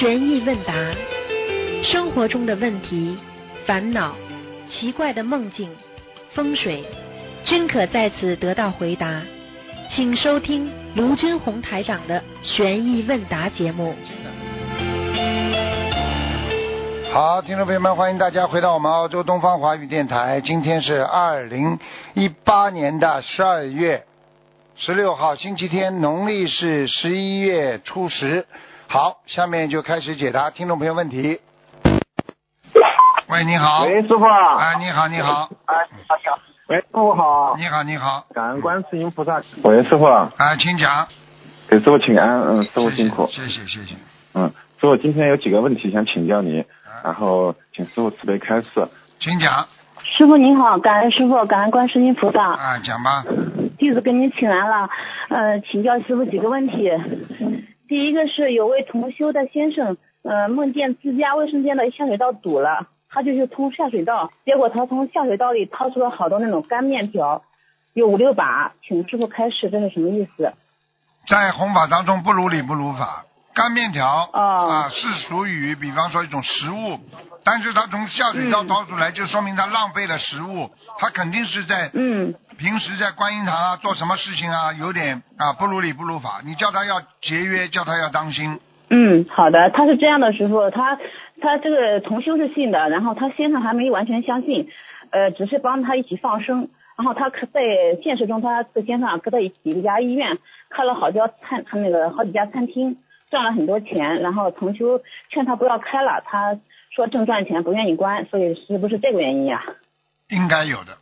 悬疑问答，生活中的问题、烦恼、奇怪的梦境、风水，均可在此得到回答。请收听卢军红台长的悬疑问答节目。好，听众朋友们，欢迎大家回到我们澳洲东方华语电台。今天是二零一八年的十二月十六号，星期天，农历是十一月初十。好，下面就开始解答听众朋友问题。喂，你好。喂，师傅啊。哎，你好，你好。哎，好，你好。喂，师傅好。你好，你好。感恩观世音菩萨。喂，师傅啊。啊，请讲。给师傅请安，嗯，师傅辛苦。谢谢，谢谢。嗯，师傅今天有几个问题想请教你，然后请师傅慈悲开示。请讲。师傅您好，感恩师傅，感恩观世音菩萨。啊，讲吧。弟子给您请安了，呃，请教师傅几个问题。第一个是有位同修的先生，呃，梦见自家卫生间的下水道堵了，他就去通下水道，结果他从下水道里掏出了好多那种干面条，有五六把，请师傅开示，这是什么意思？在弘法当中不如理不如法，干面条哦啊是属于比方说一种食物，但是他从下水道嗯掏出来，就说明他浪费了食物，他肯定是在嗯。平时在观音堂啊做什么事情啊有点啊不如理不如法，你叫他要节约，叫他要当心，嗯，好的，他是这样的，师傅，他他这个同修是信的，然后他先生还没完全相信，呃，只是帮他一起放生，然后他可在现实中，他在先生啊跟他一起一家医院开了好家餐，他那个好几家餐厅，赚了很多钱，然后同修劝他不要开了，他说正赚钱不愿意关，所以是不是这个原因呀、应该有的。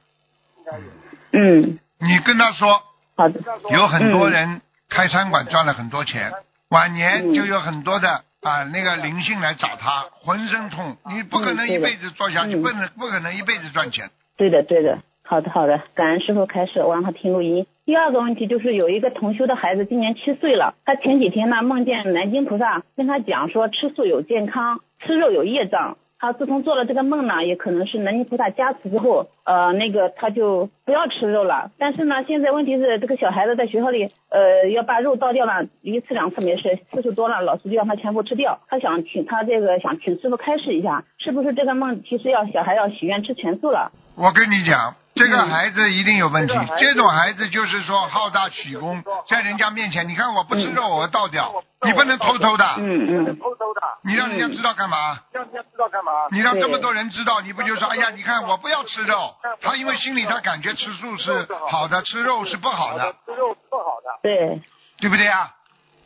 应该有嗯，你跟他说，好的，有很多嗯。人开餐馆赚了很多钱，晚年嗯。就有很多的啊那个灵性来找他，浑身痛，你不可能一辈子做下去，嗯。不能不可能一辈子赚钱。对的，对的，好的，好的，感恩师傅开始，我让他听录音。第二个问题就是有一个同修的孩子今年七岁了，他前几天呢梦见南京菩萨跟他讲说吃素有健康，吃肉有业障。他自从做了这个梦呢，也可能是南京菩萨加持之后，呃，那个他就不要吃肉了。但是呢，现在问题是这个小孩子在学校里，呃，要把肉倒掉了，一次两次没事，次数多了，老师就让他全部吃掉。他想请他这个想请师傅开示一下，是不是这个梦其实要小孩要许愿吃全素了？我跟你讲，这个嗯孩子一定有问题。这种孩子就是说好大喜功，在人家面前，你看我不吃肉，我倒掉，你不能偷偷的，嗯嗯。偷偷的，你让人家知道干嘛？让人家知道干嘛？你让这么多人知道，你不就说，哎呀，你看我不要吃肉，他因为心里他感觉吃素是好的，吃肉是不好的，吃肉是不好的，对，对不对啊？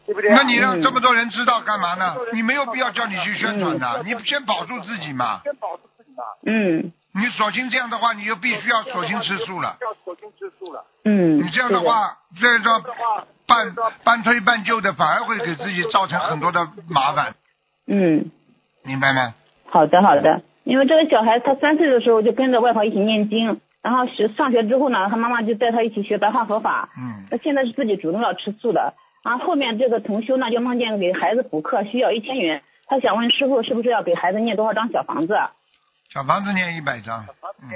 对不对？那你让这么多人知道干嘛呢？你没有必要叫你去宣传的，你先保住自己嘛。先保住自己嘛，嗯你索性这样的话，你就必须要索性吃素了。要索性吃素了。嗯，你这样的话，这样的话，半半推半就的，反而会给自己造成很多的麻烦，嗯，明白吗？好的好的，因为这个小孩他三岁的时候就跟着外婆一起念经，然后学上学之后呢，他妈妈就带他一起学白话佛法，嗯，他现在是自己主动要吃素的，然后后面这个同修呢就梦见给孩子补课需要一千元，他想问师傅是不是要给孩子念多少张小房子？小房子念一百张，嗯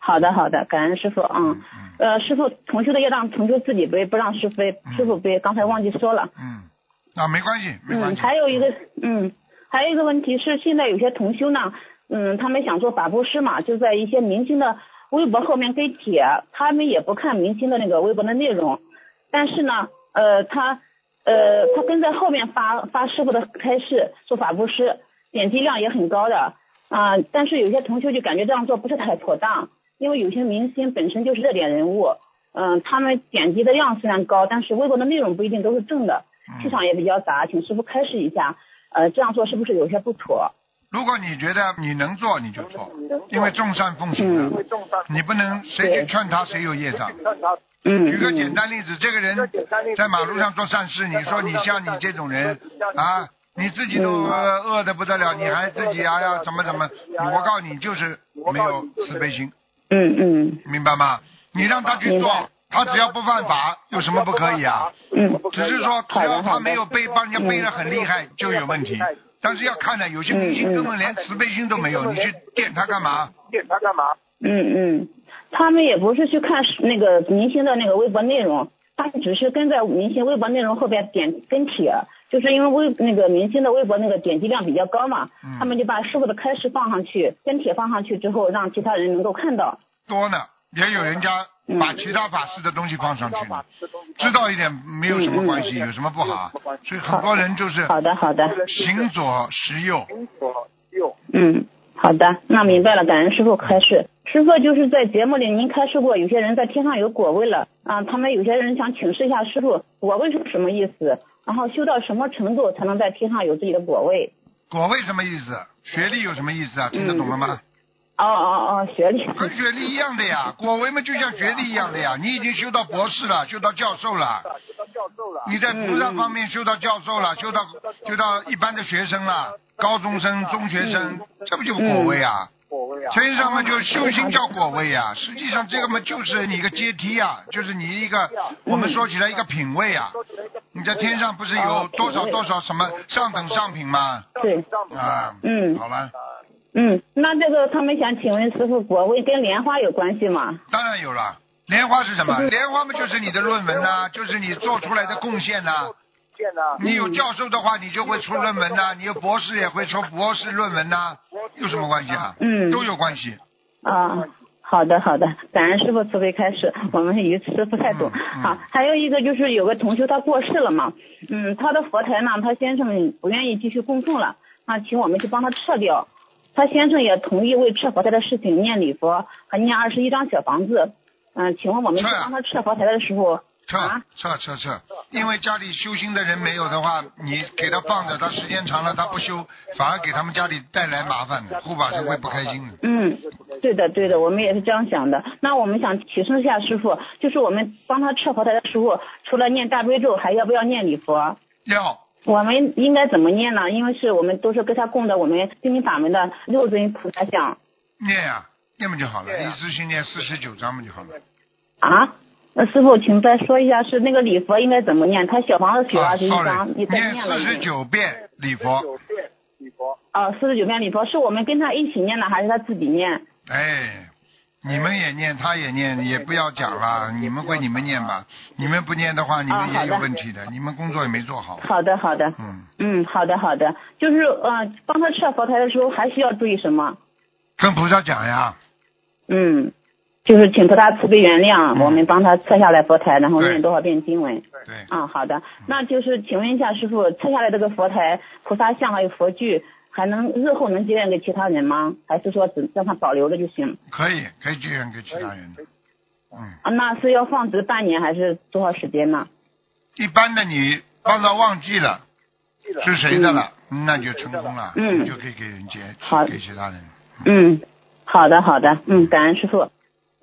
好的好的，感恩师傅，嗯，嗯呃，师傅同修的要让同修自己背，不让师傅背，师傅背，刚才忘记说了。嗯，啊，没关系，没关嗯，系。还有一个，嗯，还有一个问题是，现在有些同修呢，嗯，他们想做法布施嘛，就在一些明星的微博后面跟帖，他们也不看明星的那个微博的内容，但是呢，呃，他，呃，他跟在后面发发师傅的开示做法布施，点击量也很高的，啊、但是有些同学就感觉这样做不是太妥当，因为有些明星本身就是热点人物，嗯、他们点击的量虽然高，但是微博的内容不一定都是正的。市场也比较杂，请师傅开示一下，呃，这样做是不是有些不妥？如果你觉得你能做，你就做，因为众善奉行嗯啊，你不能谁去劝他，谁有业障。嗯，举个简单例子，这个人在马路上做善事，你说你像你这种人啊，你自己都呃饿得不得了，你还自己啊要怎么怎么，我告诉你就是没有慈悲心，嗯嗯明白吗？你让他去做，他只要不犯法，有什么不可以啊？嗯，只是说只要他没有背帮人家背得很厉害就有问题，但是要看的，有些明星根本连慈悲心都没有，你去电他干嘛？点他干嘛？嗯嗯，他们也不是去看那个明星的那个微博内容，他他只是跟在明星微博内容后边点跟帖，就是因为微那个明星的微博那个点击量比较高嘛，嗯他们就把师傅的开示放上去，跟帖放上去之后，让其他人能够看到。多呢，也有人家嗯把其他法师的东西放上去呢，知道一点没有什么关系，有什么不好啊？所以很多人就是好的，好的，行左实右，嗯，好的，那明白了，感恩师傅开示。师傅就是在节目里您开示过，有些人在天上有果位了啊，他们有些人想请示一下师傅，果位是什么意思？然后修到什么程度才能在天上有自己的果位？果位什么意思？学历有什么意思啊？听得懂了吗？哦哦哦，学历。跟学历一样的呀，果位嘛就像学历一样的呀，你已经修到博士了，修到教授了，你在菩萨方面修到教授了，修到修到一般的学生了，高中生、中学生，这不就果位啊？天上嘛就修行叫果位呀，实际上这个嘛就是你一个阶梯呀，就是你一个我们说起来一个品位啊。你在天上不是有多少多少什么上等上品吗？对，啊，嗯。好了，嗯，那这个他们想请问师傅，果位跟莲花有关系吗？当然有了。莲花是什么？莲花嘛就是你的论文呐、就是你做出来的贡献呐、你有教授的话，你就会出论文呐、你有博士也会出博士论文呐、有什么关系啊？嗯都有关系。啊，好的好的，感恩师傅慈悲开始，我们与师傅太懂。嗯嗯好，还有一个就是有个同学他过世了嘛，嗯，他的佛台呢，他先生不愿意继续供奉了，啊，请我们去帮他撤掉。他先生也同意为撤佛台的事情念礼佛和念二十一张小房子，嗯、请问我们在帮他撤佛台的时候，撤啊撤撤撤，因为家里修心的人没有的话，你给他放着，他时间长了他不修，反而给他们家里带来麻烦的，护法神会不开心的。嗯，对的，对的，我们也是这样想的。那我们想提升一下师傅，就是我们帮他撤佛台的时候，除了念大悲咒，还要不要念礼佛？要我们应该怎么念呢？因为是我们都是跟他供的我们心灵法门的六尊菩萨像念呀、念不就好了，一次性念四十九章不就好了。啊。那师傅，请再说一下，是那个礼佛应该怎么念？他小房子许啊二十一张，，sorry，你再念念了已经。四十九遍礼佛，啊，四十九遍礼佛是我们跟他一起念的，还是他自己念？哎，你们也念，他也念，也不要讲了，你们归你们念吧。你们不念的话，你们也有问题的，你们工作也没做好。好的，好的。嗯，嗯，好的，好的。就是呃，帮他撤佛台的时候还需要注意什么？跟菩萨讲呀，嗯，就是请菩萨慈悲原谅，嗯我们帮他撤下来佛台，然后念多少遍经文。对，啊，好的。那就是请问一下师傅，撤下来这个佛台、菩萨像还有佛具，还能日后能结缘给其他人吗？还是说只让他保留着就行？可以，可以结缘给其他人的。嗯，啊，那是要放置半年还是多少时间呢？一般的你放到忘记了是谁的了，那就成功了，嗯你就可以给人结好给其他人。嗯，好的好的，嗯，感恩师傅。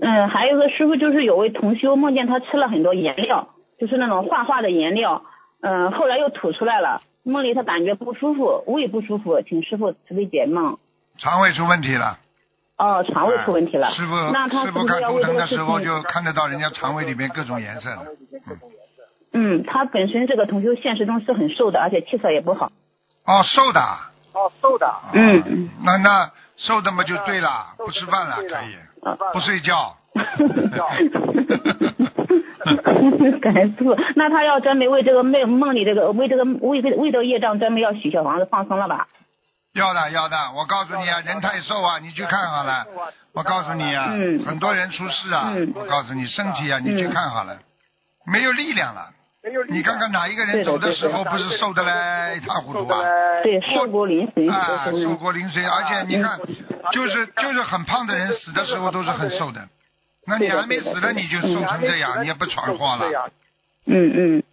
嗯，还有个师傅就是有位同修梦见他吃了很多颜料，就是那种画画的颜料，嗯，后来又吐出来了，梦里他感觉不舒服，胃不舒服，请师傅慈悲解梦。肠胃出问题了，哦，肠胃出问题了。哎师傅那他师傅是不是要看图腾的时候？就看得到人家肠胃里面各种颜色了。嗯，嗯，他本身这个同修现实中是很瘦的，而且气色也不好。哦，瘦的。哦，瘦的。嗯。那那瘦的嘛就对了，不吃饭了可以，啊不睡觉。感恩 师傅，那他要专门为这个梦梦里这个为这个为这个为这个业障专门要许小房子放生了吧？要的要的，我告诉你啊，人太瘦啊，你去看好了。我告诉你啊，嗯很多人出事啊。嗯我告诉你，身体啊，你去看好了，没有力量了。你看看哪一个人走的时候不是瘦的嘞一塌糊涂啊？对，瘦骨嶙峋，啊，瘦骨嶙峋，而且你看，嗯就是就是很胖的人死的时候都是很瘦的，那你还没死呢你就瘦成这样，你也不闯祸了。嗯嗯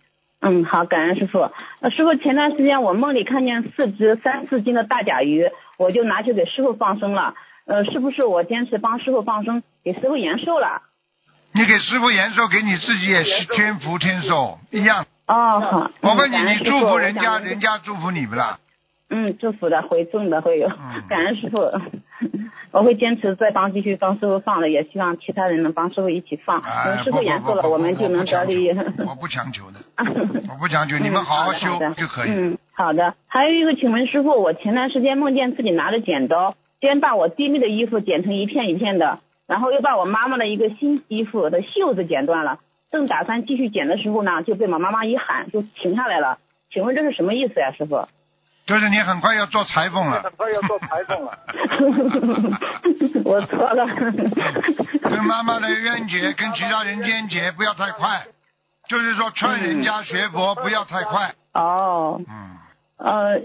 嗯，好，感恩师傅。呃，师傅前段时间我梦里看见四只三四斤的大甲鱼，我就拿去给师傅放生了。呃，是不是我坚持帮师傅放生，给师傅延寿了？你给师傅延寿，给你自己也是天福添寿一样。哦，好。我问你，你祝福人家，人家祝福你不啦？嗯，祝福的回赠的会有嗯，感恩师傅，我会坚持再帮继续帮师傅放的，也希望其他人能帮师傅一起放。哎，等师傅严肃了，我们就能得利。我不强求的，我不强求，你们好好修就可以。嗯，好的。还有一个，请问师傅，我前段时间梦见自己拿着剪刀，先把我弟妹的衣服剪成一片一片的，然后又把我妈妈的一个新衣服的袖子剪断了。正打算继续剪的时候呢，就被我妈妈一喊就停下来了。请问这是什么意思呀，师傅？就是你很快要做裁缝了。很快要做裁缝了。我错了。跟妈妈的冤结跟其他人间结不要太快，就是说劝人家学佛不要太快。哦。嗯。呃，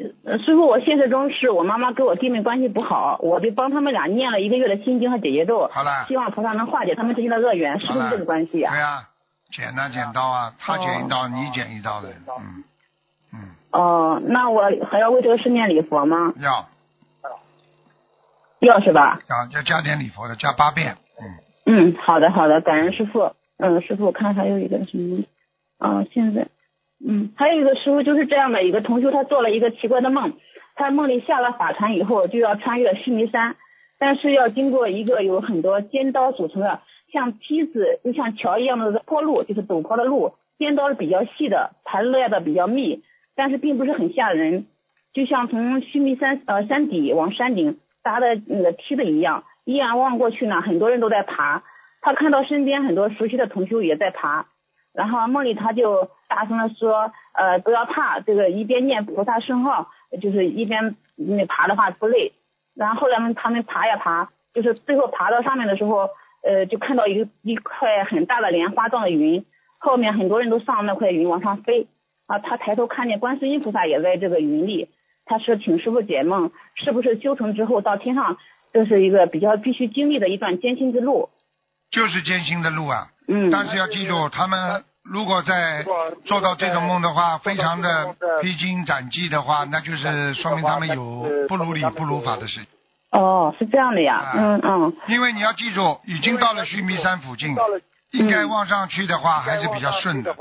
师傅，我现实中是我妈妈跟我弟妹关系不好，我就帮他们俩念了一个月的心经和解结咒，好了，希望菩萨能化解他们之间的恶缘，是不是这个关系啊？对呀，剪啊剪刀啊，他剪一刀，你剪一刀的，嗯嗯。哦，那我还要为这个事念礼佛吗？要。要是吧？要要加点礼佛的，加八遍，嗯。嗯，好的好的，感恩师傅。嗯，师傅，我看还有一个什么？啊，现在。嗯，还有一个师傅就是这样的一个同学，他做了一个奇怪的梦，他梦里下了法船以后就要穿越须弥山，但是要经过一个有很多尖刀组成的像梯子就像桥一样的坡路，就是陡坡的路，尖刀是比较细的，盘列的比较密，但是并不是很吓人，就像从须弥山呃山底往山顶搭的那个梯子一样，一眼望过去呢，很多人都在爬，他看到身边很多熟悉的同修也在爬。然后梦里他就大声的说，呃，不要怕，这个一边念菩萨圣号，就是一边那爬的话不累。然后后来们他们爬呀爬，就是最后爬到上面的时候，呃，就看到一一块很大的莲花状的云，后面很多人都上那块云往上飞。啊，他抬头看见观世音菩萨也在这个云里，他说请师傅解梦，是不是修成之后到天上，这是一个比较必须经历的一段艰辛之路？就是艰辛的路啊。嗯，但是要记住，他们如果在做到这种梦的话，非常的披荆斩棘的话，那就是说明他们有不如理不如法的事情。哦，是这样的呀，嗯嗯。因为你要记住，已经到了须弥山附近，应该往上去的话还是比较顺的。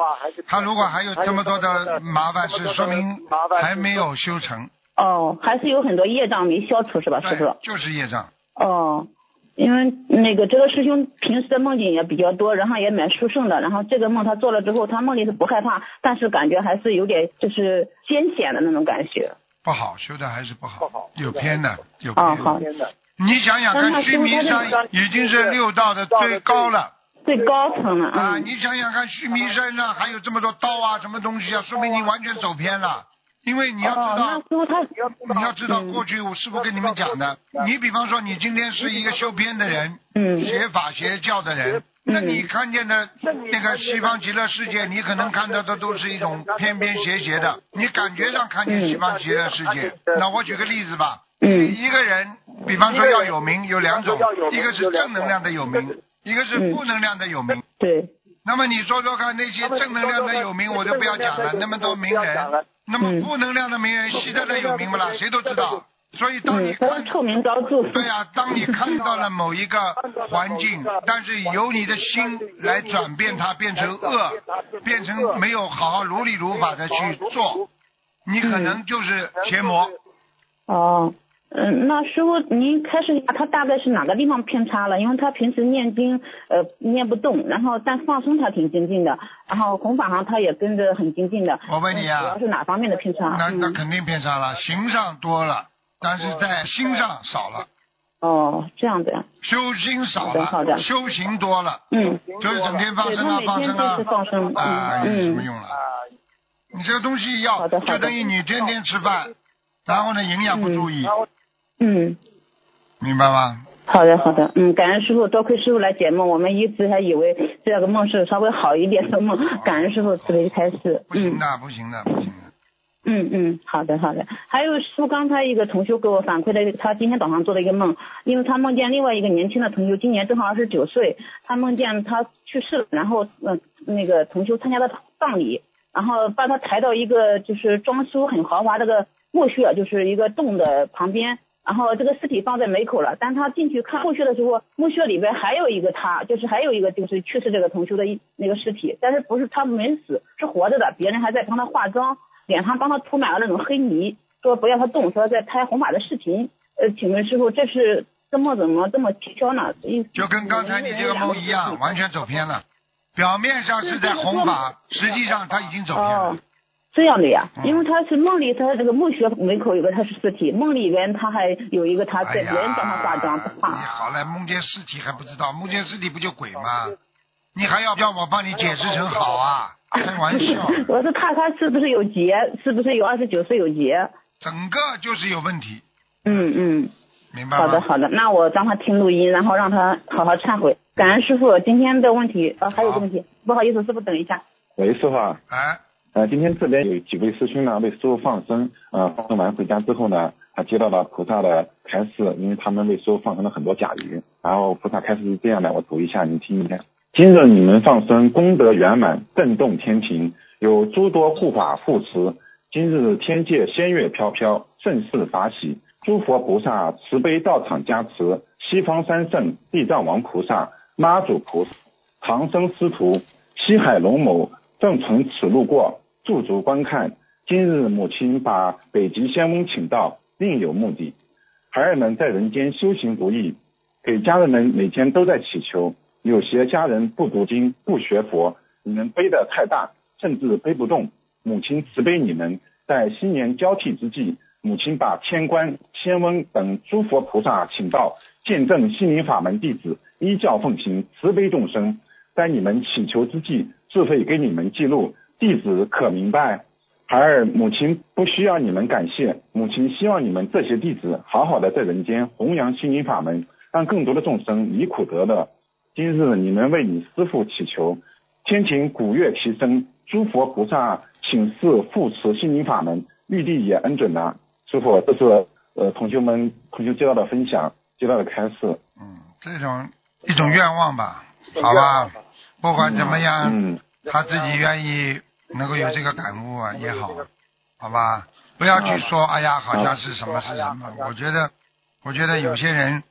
他如果还有这么多的麻烦是，说明还没有修成。哦，还是有很多业障没消除是吧，师傅？就是业障。哦。因为那个这个师兄平时的梦境也比较多，然后也蛮殊胜的。然后这个梦他做了之后，他梦里是不害怕，但是感觉还是有点就是艰险的那种感觉。不好，修的还是不好，不好，有偏的，有偏的。偏的。你想想看，须弥山已经是六道的最高了，最高层了啊！你想想看，须弥山上还有这么多刀啊，什么东西啊，说明你完全走偏了。因为你要知道，你要知道过去我师傅跟你们讲的，你比方说你今天是一个修边的人，嗯。学法学教的人，那你看见的那个西方极乐世界，你可能看到的都是一种偏偏斜斜的，你感觉上看见西方极乐世界。那我举个例子吧，嗯。一个人，比方说要有名有两种，一个是正能量的有名，一个是负能量的有名。对。那么你说说看，那些正能量的有名，我就不要讲了，那么多名人。那么负能量的名人，希特勒有名不啦？谁都知道。所以当你看，臭名昭著。对呀，当你看到了某一个环境，但是由你的心来转变它，变成恶，变成没有好好如理如法的去做，你可能就是邪魔。哦。嗯，那师傅，您开始他大概是哪个地方偏差了？因为他平时念经呃念不动，然后但放松他挺精进的，然后弘法上他也跟着很精进的。我问你啊，主要是哪方面的偏差？那那肯定偏差了，行上多了，但是在心上少了。哦，这样的。修心少了，好的，修行多了。嗯。就是整天放生啊，放生啊。放生。啊，有什么用了？你这个东西要，就等于你天天吃饭，然后呢营养不注意。嗯，明白吗？好的，好的，嗯，感恩师傅，多亏师傅来解梦，我们一直还以为这个梦是稍微好一点的梦，感恩师傅慈悲开示。不行的，不行的，不行的。嗯嗯，好的好的。还有师傅刚才一个同学给我反馈的，他今天早上做了一个梦，因为他梦见另外一个年轻的同学，今年正好二十九岁，他梦见他去世了，然后嗯那个同修参加了葬礼，然后把他抬到一个就是装修很豪华的个墓穴，就是一个洞的旁边。然后这个尸体放在门口了，但他进去看墓穴的时候，墓穴里边还有一个他，就是还有一个就是去世这个同修的一那个尸体，但是不是他没死，是活着的，别人还在帮他化妆，脸上帮他涂满了那种黑泥，说不要他动，说在拍红法的视频。呃，请问师傅，这是这么怎么这么蹊跷呢？就跟刚才你这个梦一样，完全走偏了，表面上是在红法，实际上他已经走偏了。这样的呀，因为他是梦里，他这个墓穴门口有个他是尸体，梦里边他还有一个他在别人帮他化妆，你好了，梦见尸体还不知道，梦见尸体不就鬼吗？你还要要我帮你解释成好啊？开玩笑，我是怕他是不是有劫，是不是有二十九岁有劫？整个就是有问题，嗯嗯，明白吗？好的好的，那我让他听录音，然后让他好好忏悔。感恩师傅，今天的问题呃还有个问题，不好意思，师傅等一下。喂，师傅啊，哎，呃，今天这边有几位师兄呢为师傅放生，呃，放生完回家之后呢，他接到了菩萨的开示，因为他们为师傅放生了很多甲鱼，然后菩萨开示是这样的，我读一下，你听一下。今日你们放生功德圆满，震动天庭，有诸多护法护持。今日天界仙乐飘飘，盛世法喜，诸佛菩萨慈悲道场加持，西方三圣地藏王菩萨、妈祖菩萨、唐僧师徒、西海龙某正从此路过，驻足观看。今日母亲把北极仙翁请到，另有目的。孩儿们在人间修行不易，给家人们每天都在祈求。有些家人不读经不学佛，你们背得太大，甚至背不动。母亲慈悲你们，在新年交替之际，母亲把天官、仙翁等诸佛菩萨请到，见证心灵法门弟子依教奉行，慈悲众生。在你们祈求之际，智慧给你们记录，弟子可明白。孩儿，母亲不需要你们感谢，母亲希望你们这些弟子好好的在人间弘扬心灵法门，让更多的众生离苦得乐。今日你们为你师父祈求，天庭鼓乐齐声，诸佛菩萨请示护持心灵法门，玉帝也恩准了。师傅，这是呃同学们同学接到的分享，接到的开示。嗯，这种一种愿望吧，好吧，不管怎么样，嗯他自己愿意能够有这个感悟啊也好，好吧，不要去说，哎呀，好像是什么是什么。我觉得，我觉得有些人，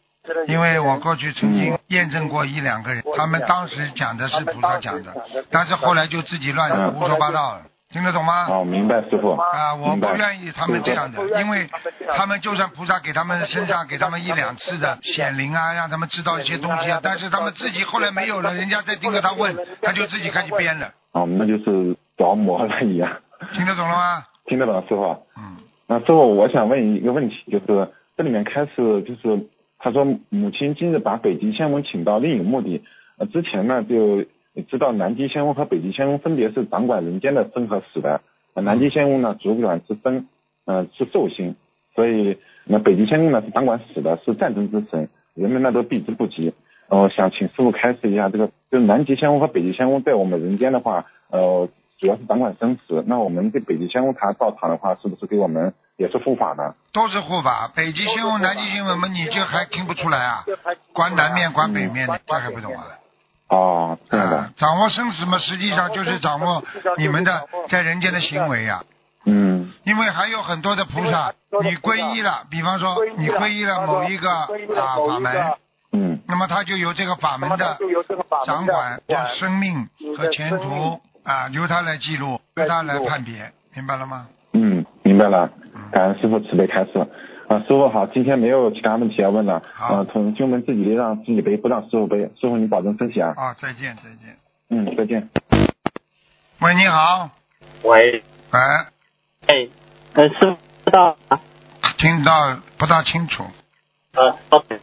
因为我过去曾经验证过一两个人，他们当时讲的是菩萨讲的，但是后来就自己乱嗯。胡说八道了，听得懂吗？哦，明白师傅。啊，我不愿意他们这样的，因为他们就算菩萨给他们身上给他们一两次的显灵啊，让他们知道一些东西啊，但是他们自己后来没有了，人家再盯着他问，他就自己开始编了，哦，那就是着魔了一样。听得懂了吗？听得懂，师傅。嗯，那师傅，我想问一个问题，就是这里面开始就是他说母亲今日把北极仙翁请到，另有目的。呃，之前呢就知道南极仙翁和北极仙翁分别是掌管人间的生和死的。呃南极仙翁呢主管是生，呃是寿星，所以那北极仙翁呢是掌管死的，是战争之神，人们呢都避之不及。呃，我想请师傅开示一下，这个就是南极仙翁和北极仙翁在我们人间的话，呃，主要是掌管生死。那我们这北极仙翁他到场的话，是不是给我们也是护法呢？都是护法，北极仙翁、南极星文嘛，你这还听不出来啊？管南面，管北面的，这还不懂啊？哦，这样的啊，，掌握生死嘛，实际上就是掌握你们的在人间的行为呀、嗯因为还有很多的菩萨，你皈依了，比方说你皈依了某一个啊法门，嗯那么他就由这个法门的掌管的生命和前途啊，由他来记录，由他来判别，明白了吗？嗯，明白了。感恩师傅慈悲开示。啊，师傅好，今天没有其他问题要问了。好呃，同学们自己让自己背，不让师傅背。师傅你保证身体啊。啊，再见再见。嗯，再见。喂，你好，喂，喂，哎，呃，师傅知道吗？听到不大清楚，呃，OK，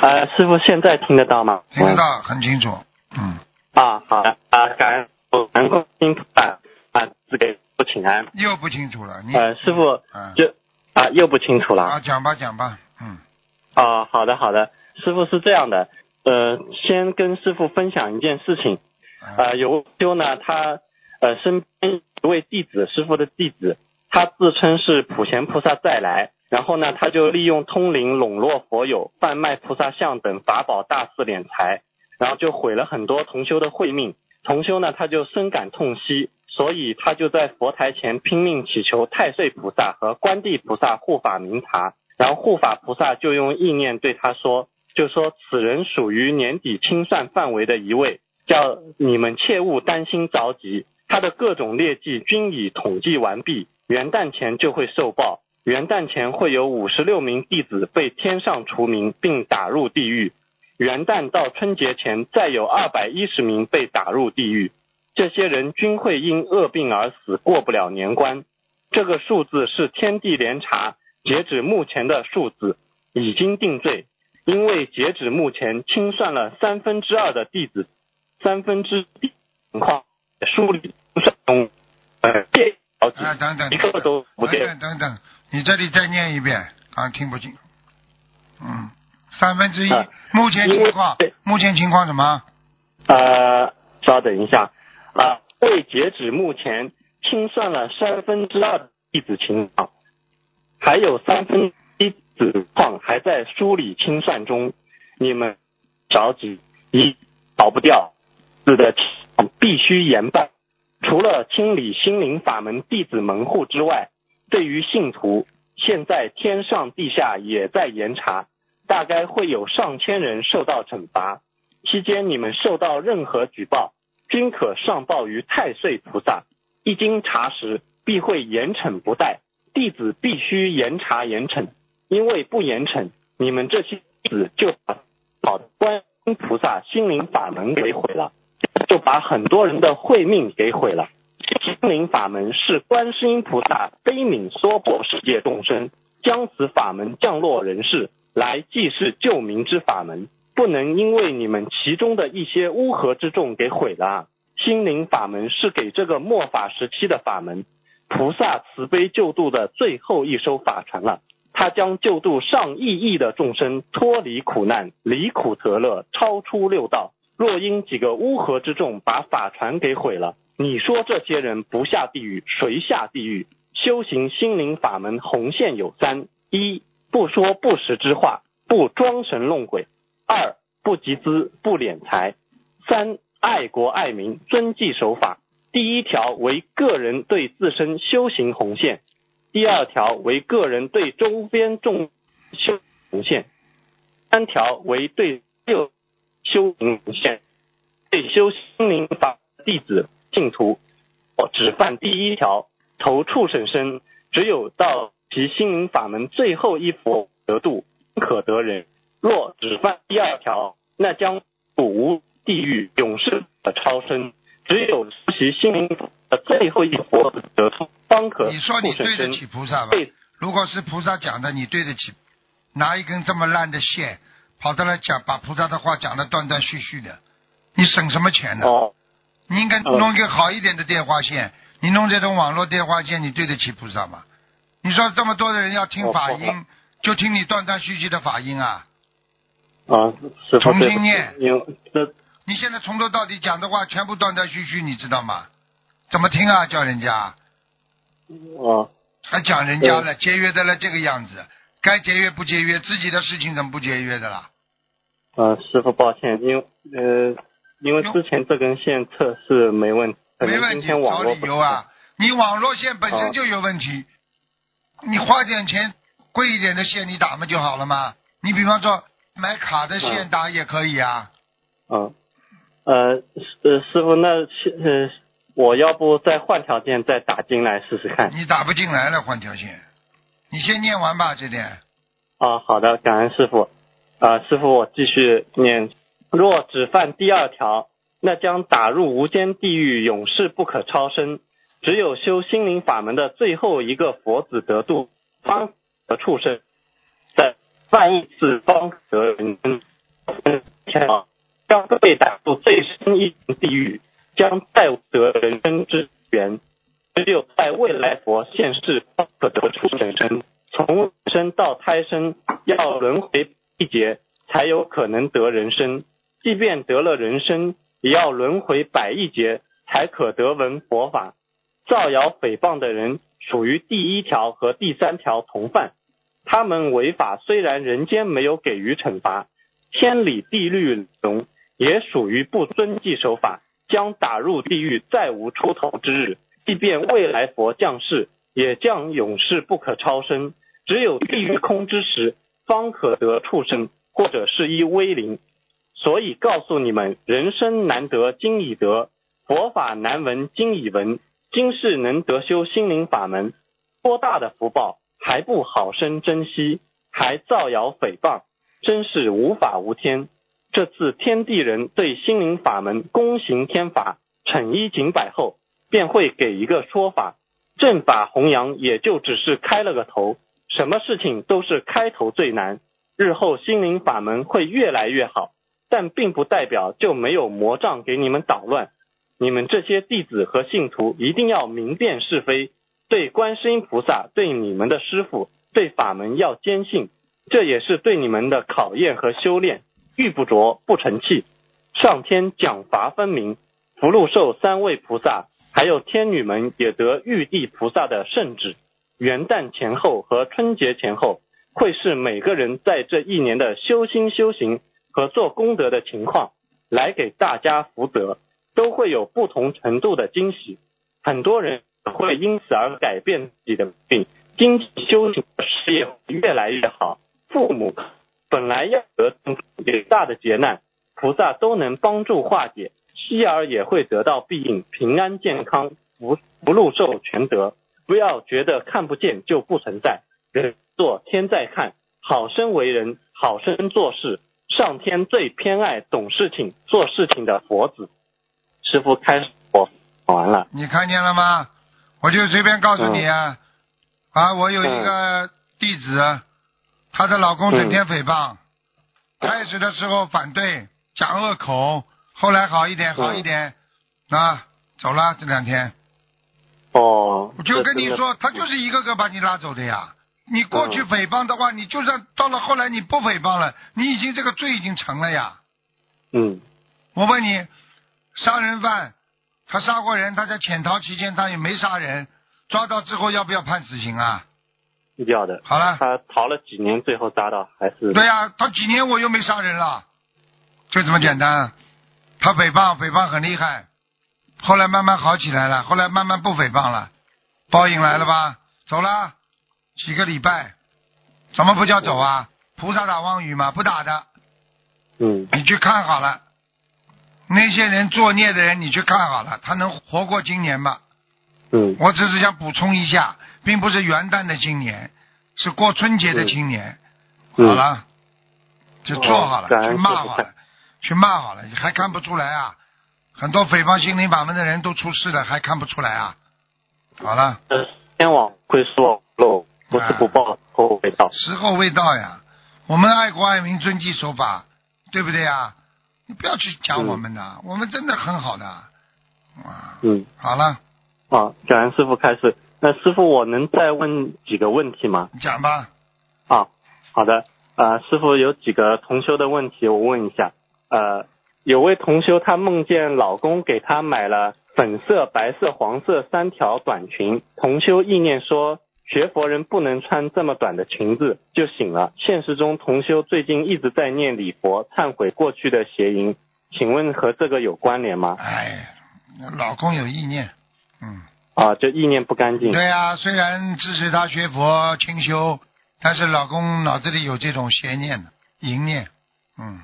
呃，师傅现在听得到吗？听得到很清楚，嗯，啊，好的，啊，感恩能够听菩萨啊，赐给不请安。又不清楚了，你呃，师傅嗯就啊又不清楚了。啊，讲吧讲吧，嗯，啊，好的好的，师傅是这样的，呃，先跟师傅分享一件事情。啊呃，有修呢，他呃身边一位弟子，师傅的弟子，他自称是普贤菩萨再来，然后呢，他就利用通灵笼络佛友，贩卖菩萨像等法宝，大肆敛财，然后就毁了很多同修的慧命。同修呢，他就深感痛惜，所以他就在佛台前拼命祈求太岁菩萨和观地菩萨护法明察，然后护法菩萨就用意念对他说，就说此人属于年底清算范围的一位，叫你们切勿担心着急，他的各种劣迹均已统计完毕，元旦前就会受报。元旦前会有五十六名弟子被天上除名，并打入地狱。元旦到春节前，再有二百一十名被打入地狱。这些人均会因恶病而死，过不了年关。这个数字是天地连查，截止目前的数字已经定罪，因为截止目前清算了三分之二的弟子，三分之一情况梳理中，呃，这条啊，等等，一个都不等见。等等等，你这里再念一遍，刚刚听不清。嗯，三分之一啊，目前情况目前情况什么？呃，稍等一下啊，为截止目前清算了三分之二的弟子情况，还有三分之一子况还在梳理清算中，你们着急，一逃不掉，是的必须严办。除了清理心灵法门弟子门户之外，对于信徒，现在天上地下也在严查，大概会有上千人受到惩罚。期间你们受到任何举报，均可上报于太岁菩萨。一经查实，必会严惩不贷。弟子必须严查严惩，因为不严惩，你们这些弟子就把好观音菩萨心灵法门给毁了，就把很多人的慧命给毁了。心灵法门是观世音菩萨悲悯娑婆世界众生，将此法门降落人世，来济世救民之法门。不能因为你们其中的一些乌合之众给毁了啊。心灵法门是给这个末法时期的法门，菩萨慈悲救度的最后一艘法船了。他将救度上亿亿的众生脱离苦难，离苦得乐，超出六道。若因几个乌合之众把法船给毁了，你说这些人不下地狱，谁下地狱？修行心灵法门红线有三：一不说不实之话，不装神弄鬼。二不集资不敛财，三爱国爱民遵纪守法。第一条为个人对自身修行红线，第二条为个人对周边众修红线，三条为对六修行红线。对修心灵法弟子信徒，我只犯第一条，投畜生身，只有到其心灵法门最后一佛得度，可得人。若只犯第二条，那将入无地狱，永世的超生。只有出其心灵的最后一佛得度，方可你说你。对得起菩萨吧？对如果是菩萨讲的，你对得起？拿一根这么烂的线，跑到来讲，把菩萨的话讲的断断续续的，你省什么钱呢？哦，你应该嗯弄一个好一点的电话线，你弄这种网络电话线，你对得起菩萨吗？你说这么多的人要听法音，就听你断断续续的法音啊？啊，重新念你现在从头到底讲的话全部断断续续，你知道吗？怎么听啊？叫人家啊还讲人家了，节约的了这个样子，该节约不节约，自己的事情怎么不节约的啦？啊，师傅抱歉，因为呃，因为之前这根线测试没问题，没问题，找理由啊！你网络线本身就有问题，你花点钱贵一点的线你打嘛就好了嘛。你比方说买卡的线嗯打也可以啊。嗯，呃，师师傅，那呃，我要不再换条件再打进来试试看？你打不进来了，换条线。你先念完吧，这点。啊，好的，感恩师傅。啊，师傅，我继续念。若只犯第二条，那将打入无间地狱，永世不可超生。只有修心灵法门的最后一个佛子得度，方得畜生，在犯一次方得人生。将被打入最深一层地狱，将再得人生之缘。只有在未来佛现世，方可得出人生。从生到胎生，要轮回一劫，才有可能得人生。即便得了人生，也要轮回百亿劫，才可得闻佛法。造谣诽谤的人，属于第一条和第三条同犯。他们违法虽然人间没有给予惩罚，天理地律中也属于不遵纪守法，将打入地狱，再无出头之日。即便未来佛降世，也将永世不可超生。只有地狱空之时，方可得畜生，或者是一威灵。所以告诉你们，人生难得今已得，佛法难闻今已闻。今世能得修心灵法门，多大的福报，还不好生珍惜，还造谣诽谤，真是无法无天。这次天地人对心灵法门公行天法，惩一儆百后，便会给一个说法。正法弘扬也就只是开了个头，什么事情都是开头最难。日后心灵法门会越来越好，但并不代表就没有魔障给你们捣乱。你们这些弟子和信徒一定要明辨是非，对观世音菩萨、对你们的师傅、对法门要坚信，这也是对你们的考验和修炼。玉不琢不成器，上天奖罚分明，福禄寿三位菩萨，还有天女们也得玉帝菩萨的圣旨。元旦前后和春节前后，会是每个人在这一年的修心修行和做功德的情况，来给大家福德，都会有不同程度的惊喜。很多人会因此而改变自己的命，经济修行事业越来越好。父母本来要得最大的劫难，菩萨都能帮助化解，妻儿也会得到庇应，平安健康，福福禄寿全得。不要觉得看不见就不存在，人做天在看，好生为人，好生做事。上天最偏爱懂事情、做事情的佛子。师傅开始我完了，你看见了吗？我就随便告诉你啊，啊，我有一个弟子，她的老公整天诽谤，开始的时候反对，讲恶口，后来好一点，好一点，啊，走了这两天。哦，我就跟你说，他就是一个个把你拉走的呀。你过去诽谤的话，你就算到了后来你不诽谤了，你已经这个罪已经成了呀。嗯，我问你，杀人犯，他杀过人，他在潜逃期间他也没杀人，抓到之后要不要判死刑啊？要的。好了，他逃了几年，最后抓到还是？对呀，他几年我又没杀人了，就这么简单。他诽谤，诽谤很厉害。后来慢慢好起来了，后来慢慢不诽谤了，报应来了吧？走了几个礼拜，怎么不叫走啊？菩萨打妄语吗？不打的。嗯。你去看好了，那些人作孽的人，你去看好了，他能活过今年吗？嗯。我只是想补充一下，并不是元旦的今年，是过春节的今年。好了，就做好了，去骂好了，去骂好了，还看不出来啊？很多诽谤心灵法门的人都出事了，还看不出来啊？好了。天网会说漏，不是不报，时候未到。时候未到呀！我们爱国爱民，遵纪守法，对不对呀？你不要去讲我们的，我们真的很好的。啊。嗯。好了。啊，感恩师傅开始。那师傅，我能再问几个问题吗？讲吧。啊，好的。啊，师傅有几个同修的问题，我问一下。呃。有位同修，她梦见老公给她买了粉色、白色、黄色三条短裙。同修意念说，学佛人不能穿这么短的裙子，就醒了。现实中，同修最近一直在念礼佛，忏悔过去的邪淫，请问和这个有关联吗？哎，老公有意念，嗯。啊，就意念不干净。对啊，虽然支持他学佛清修，但是老公脑子里有这种邪念的淫念，嗯。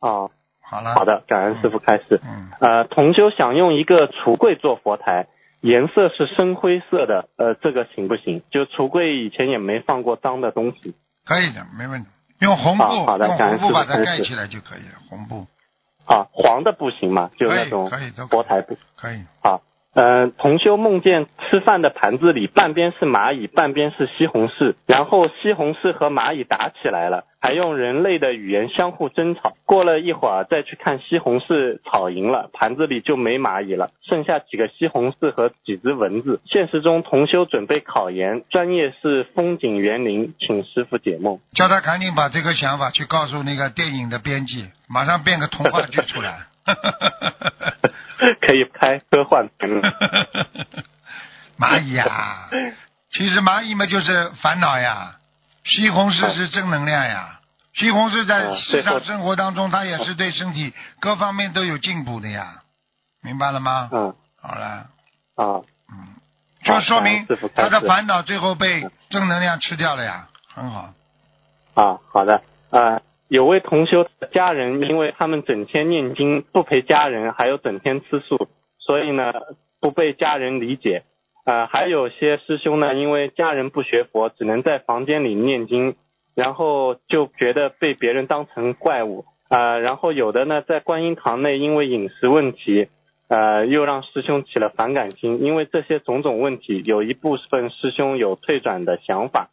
啊。好了，好的，感恩师傅开始。嗯，呃，同修想用一个橱柜做佛台，颜色是深灰色的，呃，这个行不行？就橱柜以前也没放过脏的东西。可以的，没问题。用红布，好的，用红布把它盖起来就可以了。红布。啊，黄的不行吗？就那种佛台布。可以。好。嗯，同修梦见吃饭的盘子里半边是蚂蚁，半边是西红柿，然后西红柿和蚂蚁打起来了，还用人类的语言相互争吵。过了一会儿再去看西红柿吵赢了，盘子里就没蚂蚁了，剩下几个西红柿和几只蚊子。现实中同修准备考研，专业是风景园林，请师傅解梦。叫他赶紧把这个想法去告诉那个电影的编辑，马上变个童话剧出来。可以拍科幻片。蚂蚁呀，其实蚂蚁嘛就是烦恼呀。西红柿是正能量呀，西红柿在日常生活当中，它也是对身体各方面都有进步的呀。明白了吗？嗯。好了。啊。嗯。就说明他的烦恼最后被正能量吃掉了呀，很好。啊，好的啊。有位同修的家人，因为他们整天念经，不陪家人，还有整天吃素，所以呢不被家人理解。啊，还有些师兄呢，因为家人不学佛，只能在房间里念经，然后就觉得被别人当成怪物。啊，然后有的呢，在观音堂内，因为饮食问题，呃，又让师兄起了反感心。因为这些种种问题，有一部分师兄有退转的想法。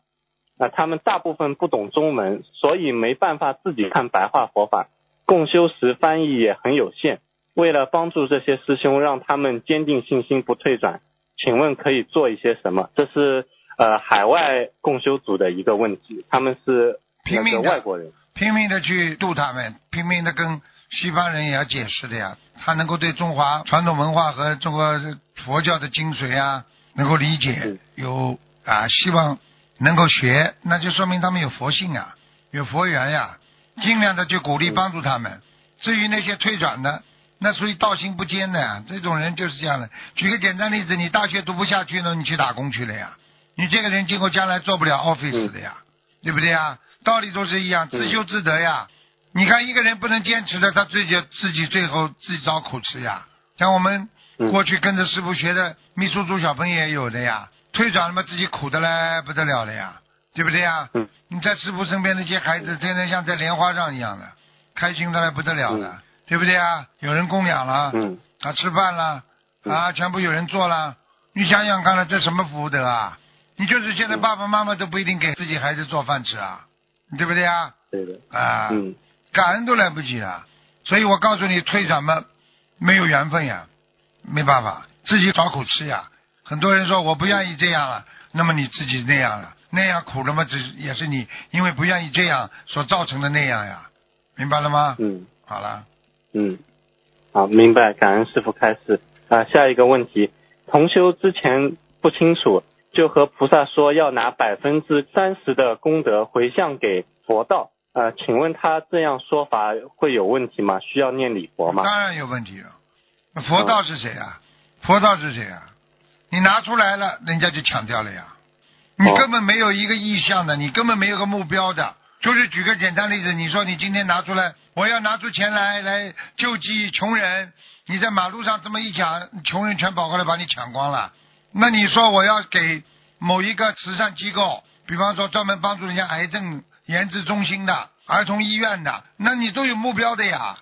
啊，他们大部分不懂中文，所以没办法自己看白话佛法。共修时翻译也很有限。为了帮助这些师兄，让他们坚定信心不退转，请问可以做一些什么？这是呃海外共修组的一个问题，他们是那个拼命的外国人。拼命的去度他们，拼命的跟西方人也要解释的呀。他能够对中华传统文化和中国佛教的精髓啊，能够理解嗯，有啊希望能够学，那就说明他们有佛性啊，有佛缘呀。尽量的去鼓励嗯帮助他们。至于那些退转的，那属于道心不坚的呀。这种人就是这样的。举个简单例子，你大学读不下去呢，你去打工去了呀。你这个人今后将来做不了 office 的呀，对不对呀？道理都是一样，自修自得呀。你看一个人不能坚持的，他自己自己最后自己找苦吃呀。像我们嗯过去跟着师傅学的秘书处小朋友也有的呀，退转了嘛，自己苦的嘞不得了了呀，对不对呀？嗯你在师傅身边那些孩子，天天像在莲花上一样的，开心的嘞不得了的，对不对啊？有人供养了，嗯啊，吃饭了，啊，全部有人做了。你想想看了，这什么福德啊？你就是现在嗯爸爸妈妈都不一定给自己孩子做饭吃啊，对不对啊？对的。啊，嗯感恩都来不及了。所以我告诉你，退转嘛，没有缘分呀，没办法，自己找苦吃呀。很多人说我不愿意这样了，那么你自己那样了，那样苦了嘛，只也是你因为不愿意这样所造成的那样呀，明白了吗？嗯好了，嗯，好，明白，感恩师傅开示。啊，下一个问题，同修之前不清楚，就和菩萨说要拿百分之三十的功德回向给佛道。呃，请问他这样说法会有问题吗？需要念礼佛吗？当然有问题了。佛道是谁啊？佛道是谁啊？你拿出来了，人家就抢掉了呀。你哦根本没有一个意向的，你根本没有个目标的。就是举个简单例子，你说你今天拿出来，我要拿出钱来来救济穷人，你在马路上这么一讲，穷人全跑过来把你抢光了。那你说我要给某一个慈善机构，比方说专门帮助人家癌症研制中心的、儿童医院的，那你都有目标的呀。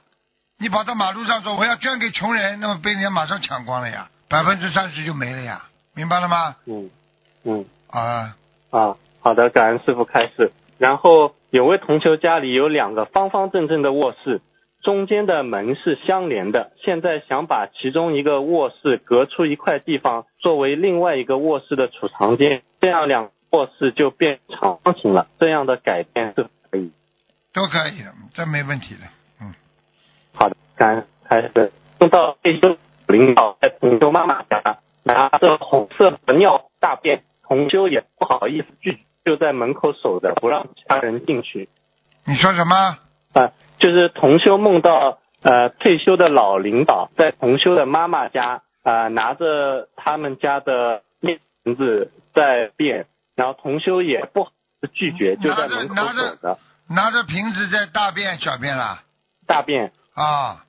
你跑到马路上说我要捐给穷人，那么被人家马上抢光了呀，百分之三十就没了呀，明白了吗？嗯嗯啊，啊，好的，感恩师傅开示。然后有位同修家里有两个方方正正的卧室，中间的门是相连的。现在想把其中一个卧室隔出一块地方，作为另外一个卧室的储藏间，这样两卧室就变长方形了。这样的改变是可以？都可以的，这没问题的。嗯，好的，感开始。送到退休领导在同修妈妈家拿着红色的尿大便，同修也不好意思拒绝，就在门口守着，不让其他人进去。你说什么？啊，就是同修梦到呃退休的老领导在同修的妈妈家啊、呃拿着他们家的面子在便，然后同修也不拒绝，就在门口守着拿着瓶子在大便小便啦？大便。啊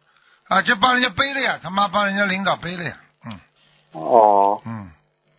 啊，就帮人家背了呀，他妈帮人家领导背了呀。嗯哦嗯，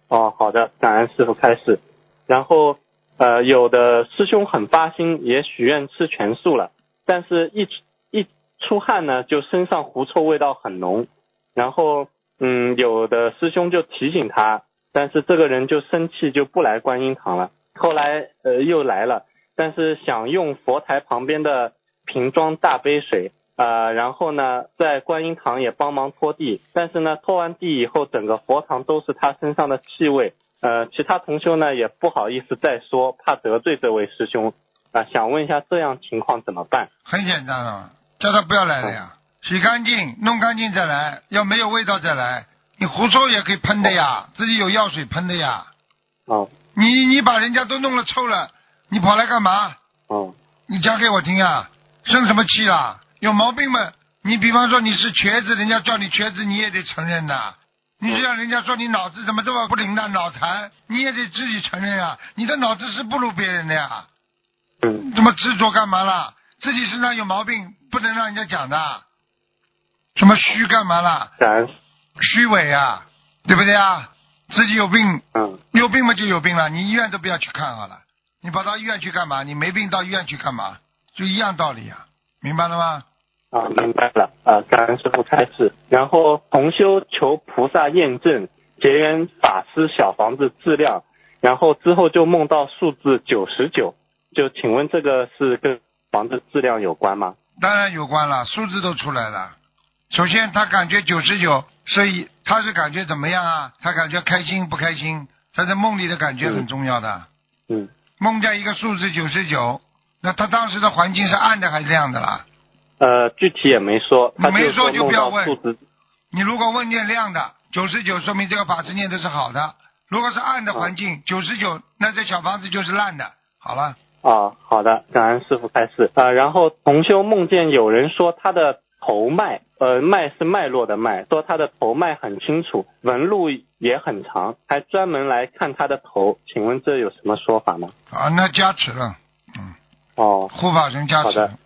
哦，好的，感恩师傅开示。然后呃，有的师兄很发心，也许愿吃全素了，但是一一出汗呢，就身上狐臭味道很浓。然后嗯，有的师兄就提醒他，但是这个人就生气，就不来观音堂了。后来呃又来了，但是想用佛台旁边的瓶装大杯水，呃，然后呢，在观音堂也帮忙拖地，但是呢，拖完地以后，整个佛堂都是他身上的气味。呃，其他同修呢也不好意思再说，怕得罪这位师兄。啊、想问一下这样情况怎么办？很简单了，叫他不要来了呀，洗干净，弄干净再来，要没有味道再来。你狐臭也可以喷的呀，自己有药水喷的呀。哦你你把人家都弄了臭了，你跑来干嘛？哦你讲给我听啊，生什么气啦？有毛病吗？你比方说你是瘸子，人家叫你瘸子，你也得承认的。你就让人家说你脑子怎么这么不灵的，脑残，你也得自己承认啊。你的脑子是不如别人的呀，嗯这么执着干嘛啦？自己身上有毛病，不能让人家讲的。什么虚干嘛啦？虚伪啊，对不对啊？自己有病，嗯有病嘛就有病了，你医院都不要去看好了，你跑到医院去干嘛？你没病到医院去干嘛？就一样道理呀、明白了吗？啊，明白了啊，感恩师傅开示。然后同修求菩萨验证结缘法师小房子质量，然后之后就梦到数字九十九，就请问这个是跟房子质量有关吗？当然有关了，数字都出来了。首先，他感觉九十九，所以他是感觉怎么样啊？他感觉开心不开心？他在梦里的感觉很重要的。嗯，梦见一个数字九十九，那他当时的环境是暗的还是亮的啦？呃，具体也没说，他没说就不要问你如果问念亮的九十九，说明这个法师念的是好的；如果是暗的环境九十九，那这小房子就是烂的。好了，啊，好的，感恩师傅开示。啊，然后同修梦见有人说他的头脉，呃，脉是脉络的脉，说他的头脉很清楚，纹路也很长，还专门来看他的头，请问这有什么说法吗？啊，那加持了，嗯，哦，护法神加持好的，嗯，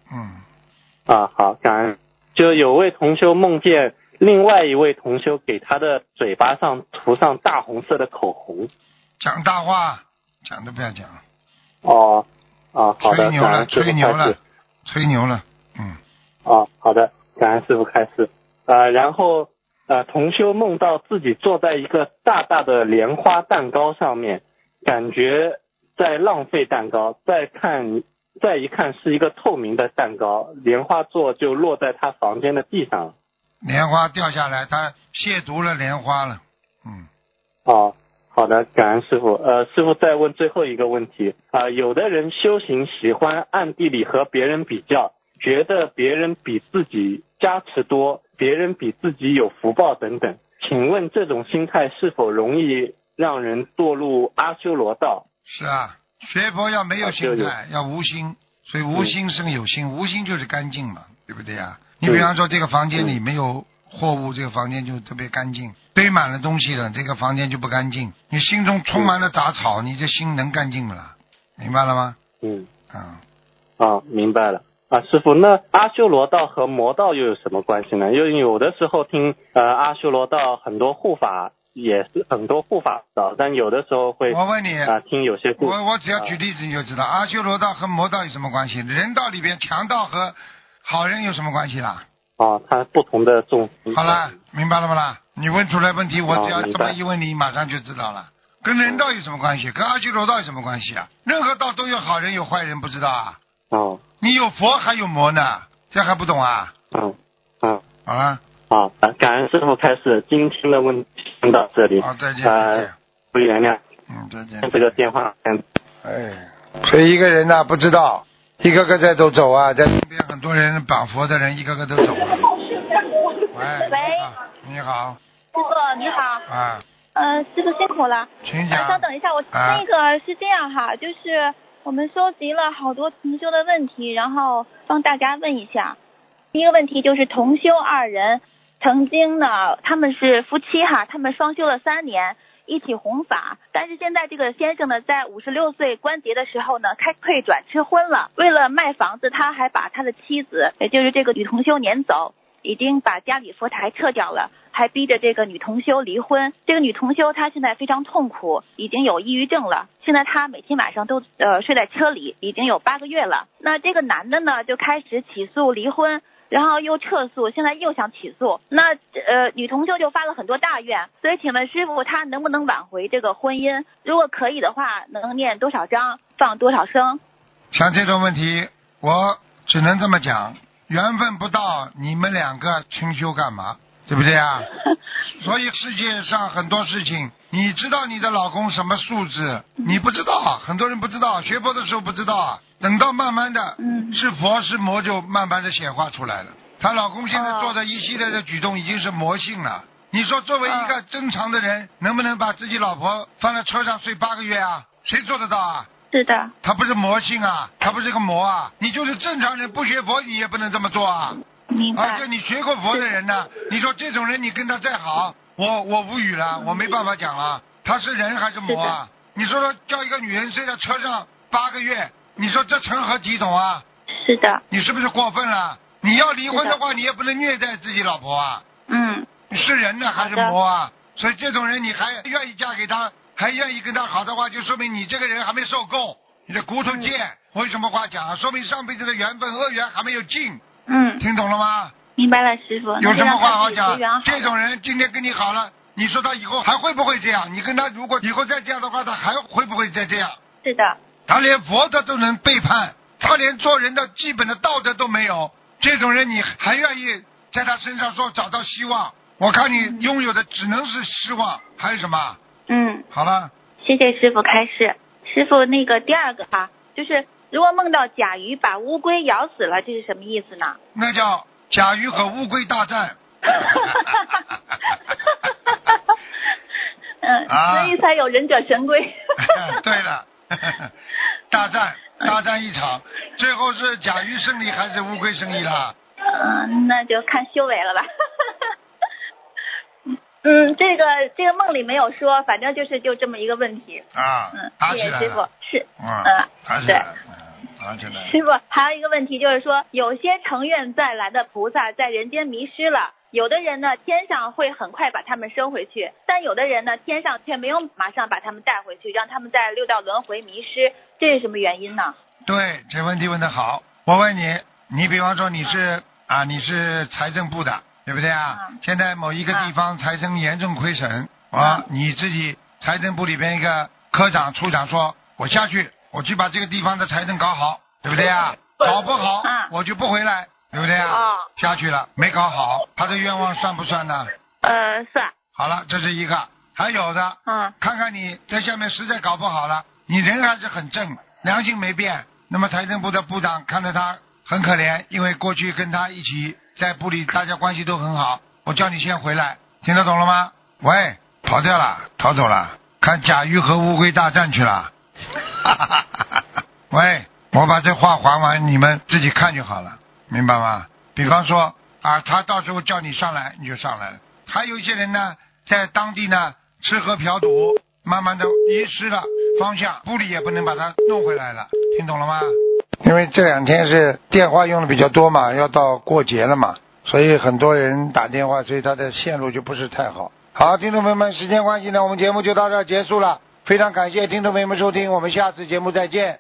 啊，好，感恩。就有位同修梦见另外一位同修给他的嘴巴上涂上大红色的口红。讲大话，讲都不要讲，哦，啊，好的，吹牛了，吹牛了。，吹牛了，嗯，哦，好的，感恩师傅开始。呃，然后呃，同修梦到自己坐在一个大大的莲花蛋糕上面，感觉在浪费蛋糕。在看，再一看是一个透明的蛋糕，莲花座就落在他房间的地上了。莲花掉下来，他亵渎了莲花了，嗯，哦，好的，感恩师傅。呃，师傅再问最后一个问题啊、有的人修行喜欢暗地里和别人比较，觉得别人比自己加持多，别人比自己有福报等等。请问这种心态是否容易让人堕入阿修罗道？是啊，学佛要没有心态，要无心，所以无心生有心，无心就是干净嘛，对不对呀？你比方说这个房间里没有货物，这个房间就特别干净；堆满了东西了，这个房间就不干净。你心中充满了杂草，你这心能干净不啦？明白了吗？嗯，啊、啊，明白了。啊，师傅，那阿修罗道和魔道又有什么关系呢？因为有的时候听呃阿修罗道很多护法也是很多护法道，但有的时候会我问你，啊听有些故我我只要举例子你就知道，阿修罗道和魔道有什么关系？人道里边强盗和好人有什么关系啦？啊，它不同的众生。好了，明白了不啦？你问出来问题，我只要这么一问你，马上就知道了。跟人道有什么关系？跟阿修罗道有什么关系啊？任何道都有好人有坏人，不知道啊？哦，你有佛还有魔呢，这还不懂啊？嗯嗯，好了，好，啊感恩师傅开始，今天的问题先到这里，好，再见，再呃见，，不原谅嗯，再见。这个电话，嗯，哎，所以一个人呐、不知道，一个个在都走啊，在身边很多人绑佛的人，一个个都走啊。喂，喂你好，师傅你好，啊，呃，师傅辛苦了。呃，请讲。稍等一下，我、啊那个是这样哈，就是我们收集了好多同修的问题，然后帮大家问一下。第一个问题就是同修二人曾经呢，他们是夫妻哈，他们双修了三年。一起弘法，但是现在这个先生呢，在五十六岁关节的时候呢，开退转吃荤了。为了卖房子，他还把他的妻子，也就是这个女同修撵走，已经把家里佛台撤掉了，还逼着这个女同修离婚。这个女同修她现在非常痛苦，已经有抑郁症了。现在她每天晚上都呃睡在车里，已经有八个月了。那这个男的呢，就开始起诉离婚。然后又撤诉，现在又想起诉，那呃女同修就发了很多大愿，所以请问师傅，她能不能挽回这个婚姻？如果可以的话，能念多少章，放多少声？像这种问题，我只能这么讲，缘分不到，你们两个清修干嘛？对不对啊？所以世界上很多事情，你知道你的老公什么素质？你不知道啊，很多人不知道，学佛的时候不知道啊。等到慢慢的，嗯是佛是魔，就慢慢的显化出来了。她老公现在哦做的一系列的举动已经是魔性了。你说作为一个正常的人，能不能把自己老婆放在车上睡八个月啊？谁做得到啊？是的，他不是魔性啊，他不是个魔啊，你就是正常人，不学佛你也不能这么做啊。明白。而且你学过佛的人呢，你说这种人你跟他再好，我我无语了，我没办法讲了。他是人还是魔啊？你说说叫一个女人睡在车上八个月，你说这成何体统啊？是的，你是不是过分了？你要离婚的话，你也不能虐待自己老婆啊。嗯，你是人呢还是魔啊？所以这种人你还愿意嫁给他，还愿意跟他好的话，就说明你这个人还没受够，你的骨头嗯贱。我有什么话讲啊？说明上辈子的缘分恶缘还没有尽，嗯，听懂了吗？明白了，师傅。有什么话好讲？这种人今天跟你好了，你说他以后还会不会这样？你跟他如果以后再这样的话，他还会不会再这样？是的，他连佛德都能背叛，他连做人的基本的道德都没有，这种人你还愿意在他身上说找到希望？我看你拥有的只能是失望，还有什么？嗯，好了，谢谢师傅开示。师傅，那个第二个哈，就是如果梦到甲鱼把乌龟咬死了，这是什么意思呢？那叫甲鱼和乌龟大战。嗯，啊所以才有忍者神龟。对了，大战大战一场，最后是甲鱼胜利还是乌龟胜利了？嗯，那就看修为了吧。嗯，这个这个梦里没有说，反正就是就这么一个问题。啊嗯，，打谢谢师傅。是，嗯嗯，对打起来了，嗯打起来。师傅还有一个问题就是说，有些成愿再来的菩萨在人间迷失了。有的人呢，天上会很快把他们收回去，但有的人呢，天上却没有马上把他们带回去，让他们在六道轮回迷失，这是什么原因呢？对，这问题问的好。我问你，你比方说你是啊，你是财政部的，对不对啊？嗯现在某一个地方财政严重亏损啊，你自己财政部里边一个科长、处长说，我下去，我去把这个地方的财政搞好，对不对啊？搞不好嗯我就不回来，对不对啊？哦下去了，没搞好，他的愿望算不算呢？呃，算，好了，这是一个，还有的，嗯看看你在下面实在搞不好了，你人还是很正，良心没变。那么财政部的部长看着他很可怜，因为过去跟他一起在部里，大家关系都很好。我叫你先回来，听得懂了吗？喂，跑掉了，逃走了，看甲鱼和乌龟大战去了。喂，我把这话还完，你们自己看就好了，明白吗？比方说啊，他到时候叫你上来，你就上来了。还有一些人呢，在当地呢吃喝嫖赌，慢慢的遗失了方向，部里也不能把他弄回来了，听懂了吗？因为这两天是电话用的比较多嘛，要到过节了嘛，所以很多人打电话，所以他的线路就不是太好。好，听众朋友们，时间关系呢，我们节目就到这儿结束了。非常感谢听众朋友们收听，我们下次节目再见。